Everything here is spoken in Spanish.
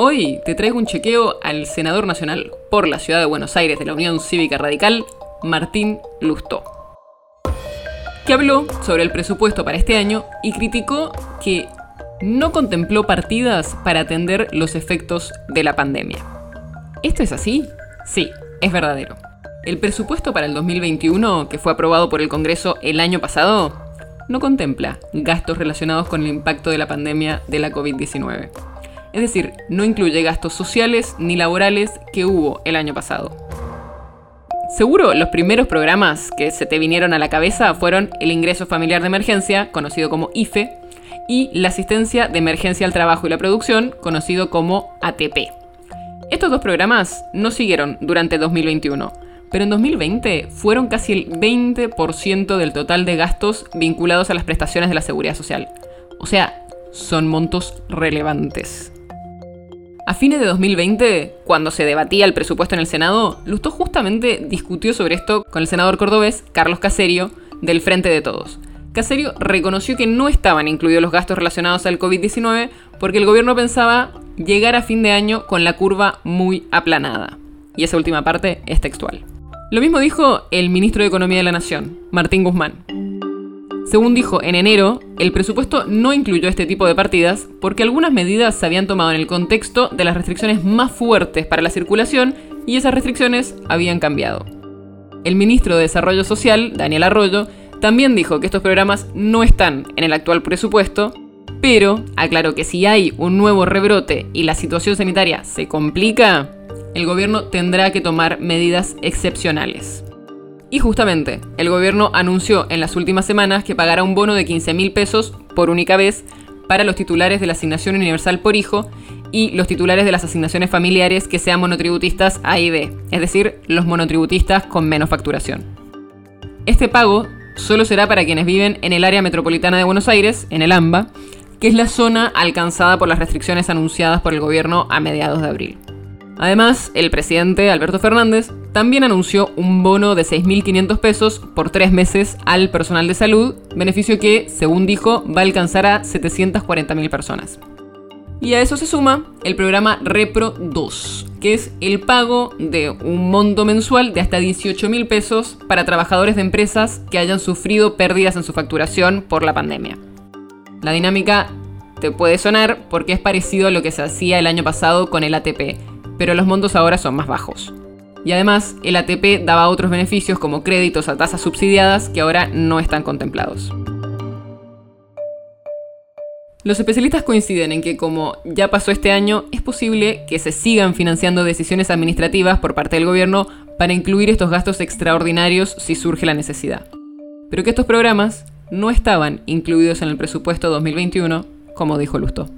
Hoy te traigo un chequeo al senador nacional por la ciudad de Buenos Aires de la Unión Cívica Radical, Martín Lustó, que habló sobre el presupuesto para este año y criticó que no contempló partidas para atender los efectos de la pandemia. ¿Esto es así? Sí, es verdadero. El presupuesto para el 2021, que fue aprobado por el Congreso el año pasado, no contempla gastos relacionados con el impacto de la pandemia de la COVID-19. Es decir, no incluye gastos sociales ni laborales que hubo el año pasado. Seguro los primeros programas que se te vinieron a la cabeza fueron el ingreso familiar de emergencia, conocido como IFE, y la asistencia de emergencia al trabajo y la producción, conocido como ATP. Estos dos programas no siguieron durante 2021, pero en 2020 fueron casi el 20% del total de gastos vinculados a las prestaciones de la seguridad social. O sea, son montos relevantes. A fines de 2020, cuando se debatía el presupuesto en el Senado, Lustó justamente discutió sobre esto con el senador cordobés Carlos Caserio, del Frente de Todos. Caserio reconoció que no estaban incluidos los gastos relacionados al COVID-19 porque el gobierno pensaba llegar a fin de año con la curva muy aplanada. Y esa última parte es textual. Lo mismo dijo el ministro de Economía de la Nación, Martín Guzmán. Según dijo en enero, el presupuesto no incluyó este tipo de partidas porque algunas medidas se habían tomado en el contexto de las restricciones más fuertes para la circulación y esas restricciones habían cambiado. El ministro de Desarrollo Social, Daniel Arroyo, también dijo que estos programas no están en el actual presupuesto, pero aclaró que si hay un nuevo rebrote y la situación sanitaria se complica, el gobierno tendrá que tomar medidas excepcionales. Y justamente, el gobierno anunció en las últimas semanas que pagará un bono de 15 mil pesos por única vez para los titulares de la asignación universal por hijo y los titulares de las asignaciones familiares que sean monotributistas A y B, es decir, los monotributistas con menos facturación. Este pago solo será para quienes viven en el área metropolitana de Buenos Aires, en el AMBA, que es la zona alcanzada por las restricciones anunciadas por el gobierno a mediados de abril. Además, el presidente Alberto Fernández también anunció un bono de 6.500 pesos por tres meses al personal de salud, beneficio que, según dijo, va a alcanzar a 740.000 personas. Y a eso se suma el programa Repro 2, que es el pago de un monto mensual de hasta 18.000 pesos para trabajadores de empresas que hayan sufrido pérdidas en su facturación por la pandemia. La dinámica te puede sonar porque es parecido a lo que se hacía el año pasado con el ATP, pero los montos ahora son más bajos. Y además, el ATP daba otros beneficios como créditos a tasas subsidiadas que ahora no están contemplados. Los especialistas coinciden en que como ya pasó este año, es posible que se sigan financiando decisiones administrativas por parte del gobierno para incluir estos gastos extraordinarios si surge la necesidad. Pero que estos programas no estaban incluidos en el presupuesto 2021, como dijo Lusto.